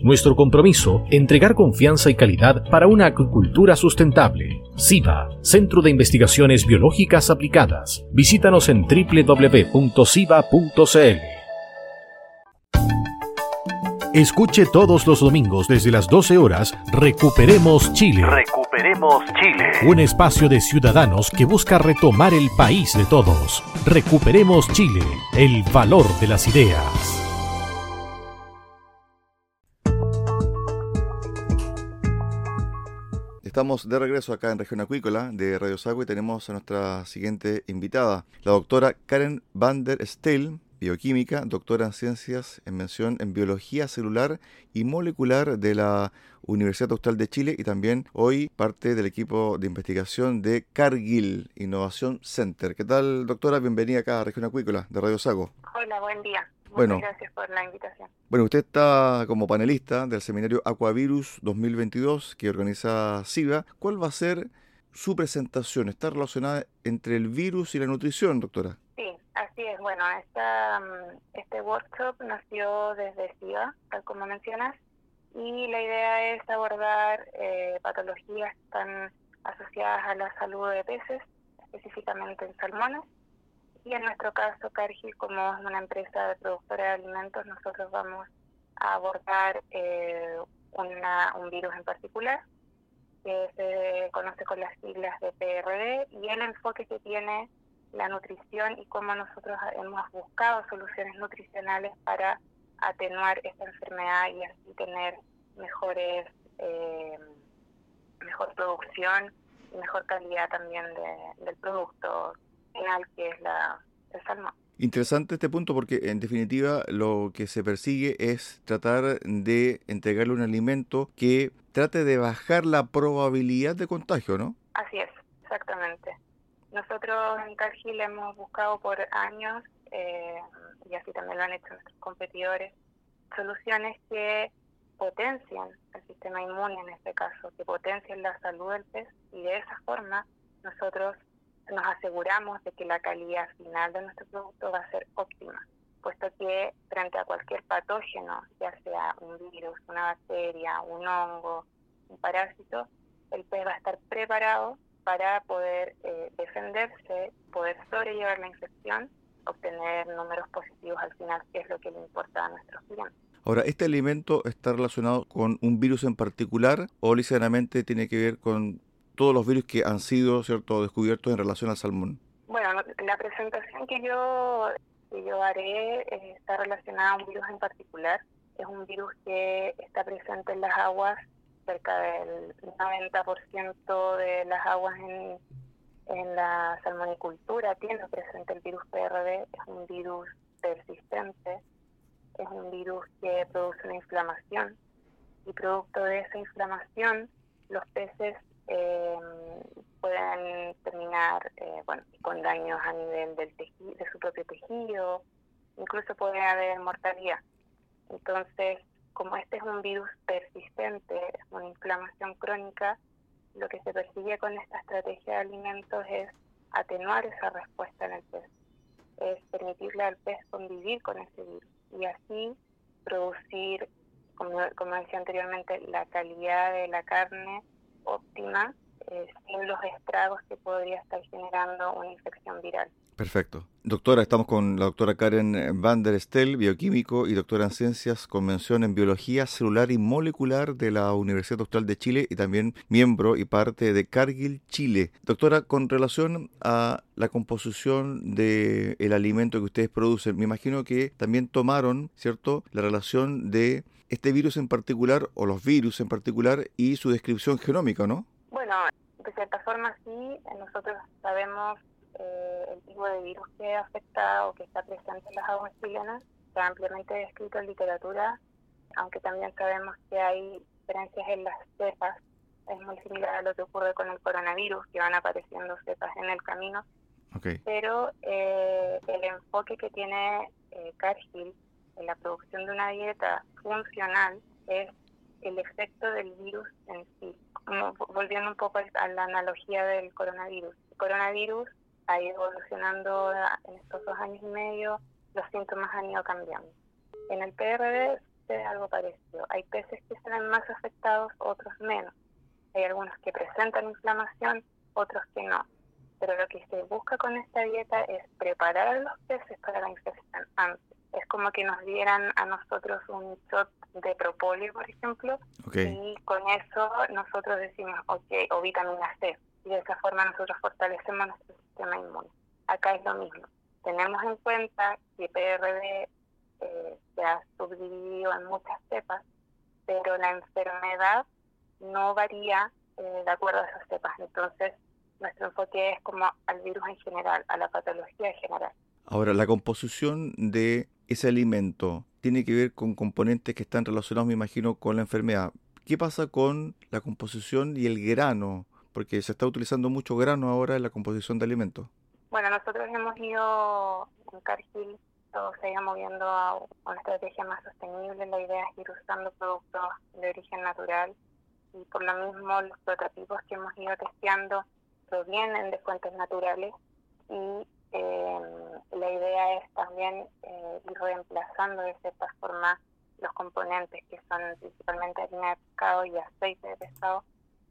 Nuestro compromiso, entregar confianza y calidad para una acuicultura sustentable. SIBA, Centro de Investigaciones Biológicas Aplicadas. Visítanos en www.siba.cl. Escuche todos los domingos desde las 12 horas Recuperemos Chile. Recuperemos Chile. Un espacio de ciudadanos que busca retomar el país de todos. Recuperemos Chile, el valor de las ideas. Estamos de regreso acá en Región Acuícola de Radio Sago y tenemos a nuestra siguiente invitada, la doctora Karen van der Stel, bioquímica, doctora en ciencias en mención en biología celular y molecular de la Universidad Austral de Chile y también hoy parte del equipo de investigación de Cargill Innovación Center. ¿Qué tal, doctora? Bienvenida acá a Región Acuícola de Radio Sago. Hola, buen día. Bueno, Muchas gracias por la invitación. Bueno, usted está como panelista del seminario Aquavirus 2022 que organiza SIVA. ¿Cuál va a ser su presentación? ¿Está relacionada entre el virus y la nutrición, doctora? Sí, así es. Bueno, esta, este workshop nació desde SIVA, tal como mencionas, y la idea es abordar eh, patologías están asociadas a la salud de peces, específicamente en salmones. Y en nuestro caso, Cargill, como es una empresa de productora de alimentos, nosotros vamos a abordar eh, una, un virus en particular, que se conoce con las siglas de PRD, y el enfoque que tiene la nutrición y cómo nosotros hemos buscado soluciones nutricionales para atenuar esta enfermedad y así tener mejores eh, mejor producción y mejor calidad también de, del producto final que es la el salmón. Interesante este punto porque en definitiva lo que se persigue es tratar de entregarle un alimento que trate de bajar la probabilidad de contagio, ¿no? Así es, exactamente. Nosotros en Cargill hemos buscado por años, eh, y así también lo han hecho nuestros competidores, soluciones que potencian el sistema inmune en este caso, que potencian la salud del pez y de esa forma nosotros nos aseguramos de que la calidad final de nuestro producto va a ser óptima, puesto que frente a cualquier patógeno, ya sea un virus, una bacteria, un hongo, un parásito, el pez va a estar preparado para poder eh, defenderse, poder sobrellevar la infección, obtener números positivos al final, que es lo que le importa a nuestros clientes. Ahora, ¿este alimento está relacionado con un virus en particular o ligeramente tiene que ver con todos los virus que han sido cierto descubiertos en relación al salmón? Bueno, la presentación que yo, que yo haré eh, está relacionada a un virus en particular. Es un virus que está presente en las aguas, cerca del 90% de las aguas en, en la salmonicultura tiene presente el virus PRD. Es un virus persistente, es un virus que produce una inflamación y producto de esa inflamación los peces eh, pueden terminar eh, bueno, con daños a nivel del tejido, de su propio tejido, incluso puede haber mortalidad. Entonces, como este es un virus persistente, una inflamación crónica, lo que se persigue con esta estrategia de alimentos es atenuar esa respuesta en el pez, es permitirle al pez convivir con ese virus y así producir, como, como decía anteriormente, la calidad de la carne óptima eh, sin los estragos que podría estar generando una infección viral. Perfecto. Doctora, estamos con la doctora Karen Van der Stel, bioquímico y doctora en ciencias con mención en biología celular y molecular de la Universidad Austral de Chile y también miembro y parte de Cargill Chile. Doctora, con relación a la composición del el alimento que ustedes producen, me imagino que también tomaron, ¿cierto?, la relación de este virus en particular o los virus en particular y su descripción genómica, ¿no? Bueno, de cierta forma sí, nosotros sabemos eh, el tipo de virus que afecta o que está presente en las aguas chilenas. Está ampliamente descrito en literatura, aunque también sabemos que hay diferencias en las cepas. Es muy similar a lo que ocurre con el coronavirus, que van apareciendo cepas en el camino. Pero eh, el enfoque que tiene eh, Cargill en la producción de una dieta funcional es el efecto del virus en sí. volviendo un poco a la analogía del coronavirus. El coronavirus ha ido evolucionando en estos dos años y medio, los síntomas han ido cambiando. En el PRD es algo parecido. Hay peces que se ven más afectados, otros menos. Hay algunos que presentan inflamación, otros que no. Pero lo que se busca con esta dieta es preparar a los peces para la infección antes. Es como que nos dieran a nosotros un shot de propóleo, por ejemplo, y con eso nosotros decimos, ok, o vitamina C, y de esa forma nosotros fortalecemos nuestro sistema inmune. Acá es lo mismo. Tenemos en cuenta que PRD eh, se ha subdividido en muchas cepas, pero la enfermedad no varía eh, de acuerdo a esas cepas. Entonces, nuestro enfoque es como al virus en general, a la patología en general. Ahora, la composición de ese alimento tiene que ver con componentes que están relacionados, me imagino, con la enfermedad. ¿Qué pasa con la composición y el grano porque se está utilizando mucho grano ahora en la composición de alimentos. Bueno, nosotros hemos ido en Cargill, todo se ido moviendo a una estrategia más sostenible. La idea es ir usando productos de origen natural y por lo mismo los prototipos que hemos ido testeando provienen de fuentes naturales y eh, la idea es también eh, ir reemplazando de cierta forma los componentes que son principalmente harina de pescado y aceite de pescado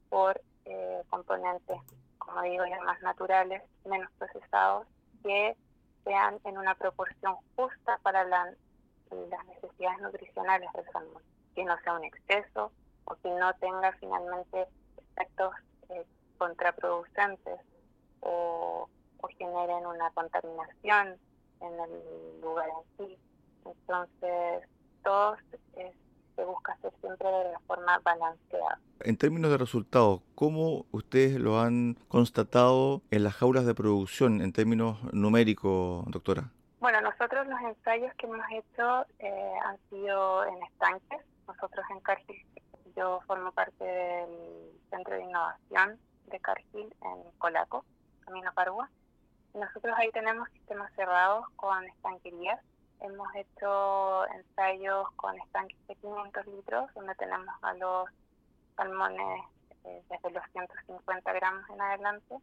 por eh, componentes, como digo, ya más naturales, menos procesados, que sean en una proporción justa para las necesidades nutricionales del salmón, que no sea un exceso o que no tenga finalmente efectos eh, contraproducentes o, o generen una contaminación en el lugar en sí. Entonces, todos es se busca hacer siempre de la forma balanceada. En términos de resultados, ¿cómo ustedes lo han constatado en las jaulas de producción en términos numéricos, doctora? Bueno, nosotros los ensayos que hemos hecho eh, han sido en estanques. Nosotros en Cargill, yo formo parte del Centro de Innovación de Cargill en Colaco, Camino Parua. Nosotros ahí tenemos sistemas cerrados con estanquerías Hemos hecho ensayos con estanques de 500 litros, donde tenemos a los salmones eh, desde los 150 gramos en adelante.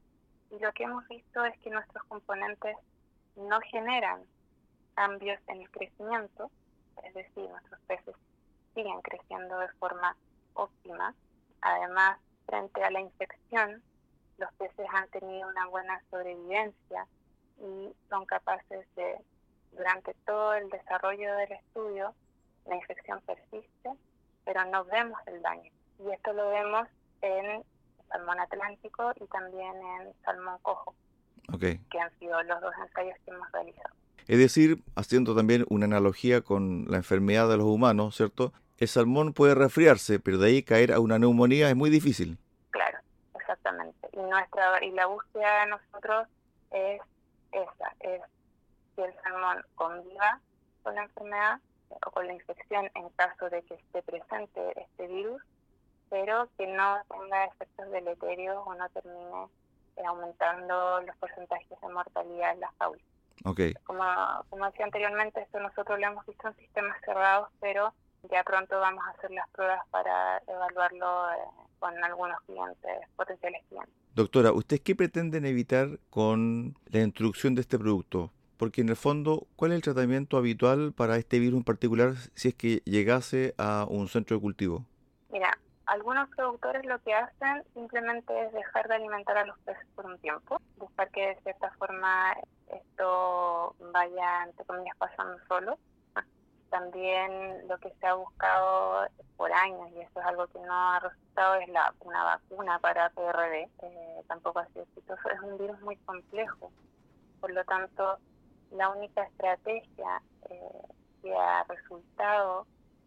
Y lo que hemos visto es que nuestros componentes no generan cambios en el crecimiento, es decir, nuestros peces siguen creciendo de forma óptima. Además, frente a la infección, los peces han tenido una buena sobrevivencia y son capaces de durante todo el desarrollo del estudio, la infección persiste, pero no vemos el daño. Y esto lo vemos en salmón atlántico y también en salmón cojo, que han sido los dos ensayos que hemos realizado. Es decir, haciendo también una analogía con la enfermedad de los humanos, ¿cierto? El salmón puede resfriarse, pero de ahí caer a una neumonía es muy difícil. Nuestra y la búsqueda de nosotros es esa, es que el salmón conviva con la enfermedad o con la infección en caso de que esté presente este virus, pero que no tenga efectos deleterios o no termine eh, aumentando los porcentajes de mortalidad en las aulas. Okay. Como, como decía anteriormente, esto nosotros lo hemos visto en sistemas cerrados, pero ya pronto vamos a hacer las pruebas para evaluarlo eh, con algunos clientes, potenciales clientes. Doctora, ¿ustedes qué pretenden evitar con la introducción de este producto? porque en el fondo, ¿cuál es el tratamiento habitual para este virus en particular si es que llegase a un centro de cultivo? Mira, algunos productores lo que hacen simplemente es dejar de alimentar a los peces por un tiempo, buscar que de cierta forma vaya, entre comillas, pasando solo. También lo que se ha buscado por años, y esto es algo que no ha resultado, es la, una vacuna para PRD. Eh, tampoco ha sido exitoso. Es un virus muy complejo. Por lo tanto, la única estrategia eh, que ha resultado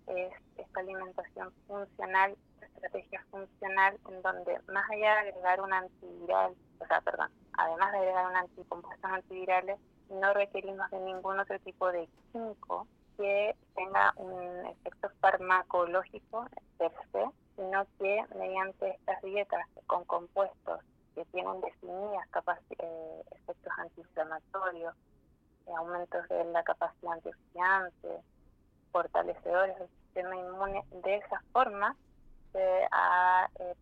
es esta alimentación funcional, estrategia funcional, en donde más allá de agregar un antiviral, o sea, perdón, además de agregar un anticompuestos antivirales, no requerimos de ningún otro tipo de químico que tenga un efecto farmacológico per se, sino que mediante estas dietas con compuestos que tienen definidas eh, efectos antiinflamatorios, eh, aumentos de la capacidad antioxidante, fortalecedores del sistema inmune, de esa forma se ha, eh,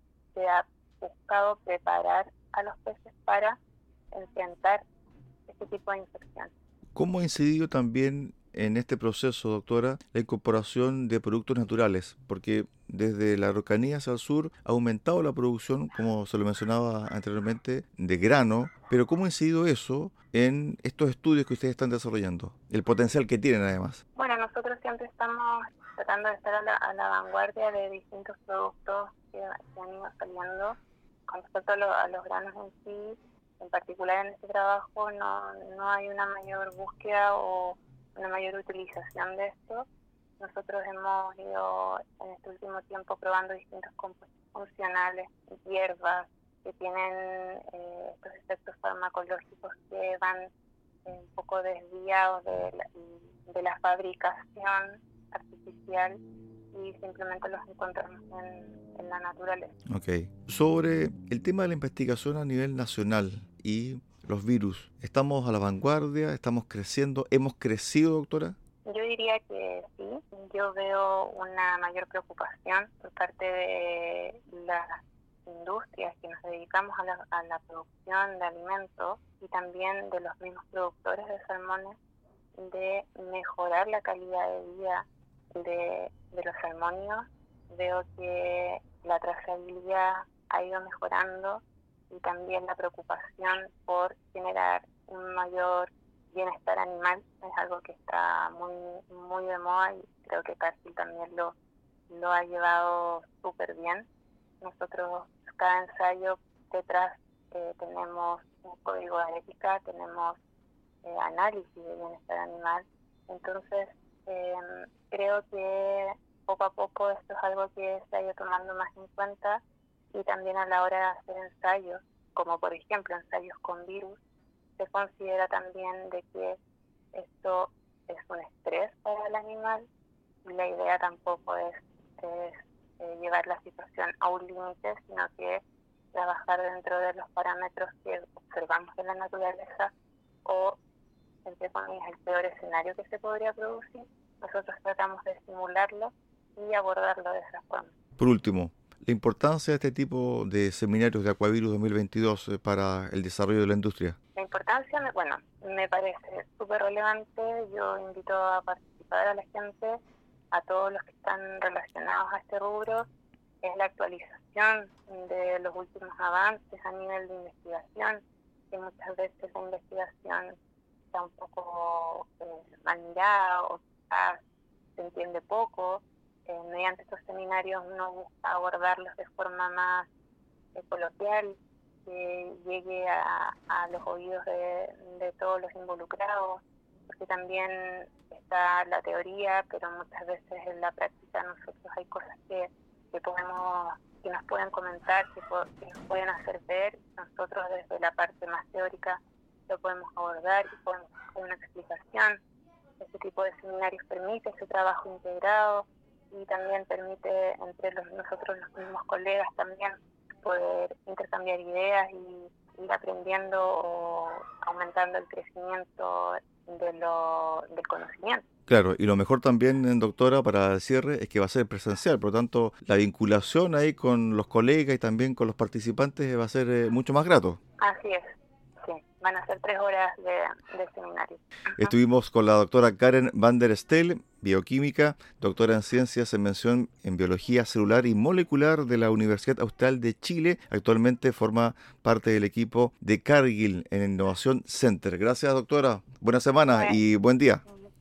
buscado preparar a los peces para enfrentar este tipo de infección. ¿Cómo ha incidido también en este proceso, doctora, la incorporación de productos naturales? Porque desde la Araucanía hacia el sur ha aumentado la producción, como se lo mencionaba anteriormente, de grano, pero ¿cómo ha incidido eso en estos estudios que ustedes están desarrollando? El potencial que tienen además. Bueno, nosotros siempre estamos tratando de estar a la, vanguardia de distintos productos que, han ido saliendo. Con respecto a, los granos en sí, en particular en este trabajo, no, no hay una mayor búsqueda o una mayor utilización de esto. Nosotros hemos ido en este último tiempo probando distintos compuestos funcionales, hierbas, que tienen eh, estos efectos farmacológicos que van un poco desviados de la, de la fabricación artificial y simplemente los encontramos en, la naturaleza. Ok. Sobre el tema de la investigación a nivel nacional y los virus, ¿estamos a la vanguardia? ¿Estamos creciendo? ¿Hemos crecido, doctora? Yo diría que sí. Yo veo una mayor preocupación por parte de las industrias que nos dedicamos a la, producción de alimentos y también de los mismos productores de salmones de mejorar la calidad de vida de, los salmonios. Veo que la trazabilidad ha ido mejorando y también la preocupación por generar un mayor bienestar animal es algo que está muy muy de moda y creo que Cargill también lo, lo ha llevado súper bien. Nosotros cada ensayo detrás eh, tenemos un código de ética, tenemos eh, análisis de bienestar animal. Entonces, eh, creo que poco a poco esto es algo que se ha ido tomando más en cuenta y también a la hora de hacer ensayos, como por ejemplo ensayos con virus, se considera también de que esto es un estrés para el animal y la idea tampoco es, es eh, llevar la situación a un límite, sino que trabajar dentro de los parámetros que observamos en la naturaleza o entre comillas, el peor escenario que se podría producir, nosotros tratamos de simularlo y abordarlo de esa forma. Por último, la importancia de este tipo de seminarios de Aquavirus 2022 eh, para el desarrollo de la industria. La importancia, bueno, me parece súper relevante. Yo invito a participar a la gente, a todos los que están relacionados a este rubro, es la actualización de los últimos avances a nivel de investigación, que muchas veces la investigación está un poco eh, mal mirada o quizás se entiende poco. Eh, mediante estos seminarios uno busca abordarlos de forma más eh, coloquial, que llegue a, los oídos de, todos los involucrados, porque también está la teoría, pero muchas veces en la práctica nosotros hay cosas que, que podemos que nos pueden comentar, que, que nos pueden hacer ver, nosotros desde la parte más teórica lo podemos abordar y podemos hacer una explicación. Este tipo de seminarios permite ese trabajo integrado y también permite entre los, nosotros los mismos colegas también poder intercambiar ideas y ir aprendiendo o aumentando el crecimiento de lo, del conocimiento. Claro, y lo mejor también, doctora, para el cierre, es que va a ser presencial, por lo tanto, la vinculación ahí con los colegas y también con los participantes va a ser eh, mucho más grato. Así es, sí, van a ser tres horas de, seminario. Estuvimos con la doctora Karen van der Stel, bioquímica, doctora en ciencias en mención en biología celular y molecular de la Universidad Austral de Chile. Actualmente forma parte del equipo de Cargill en Innovación Center. Gracias, doctora. Buena semana y buen día.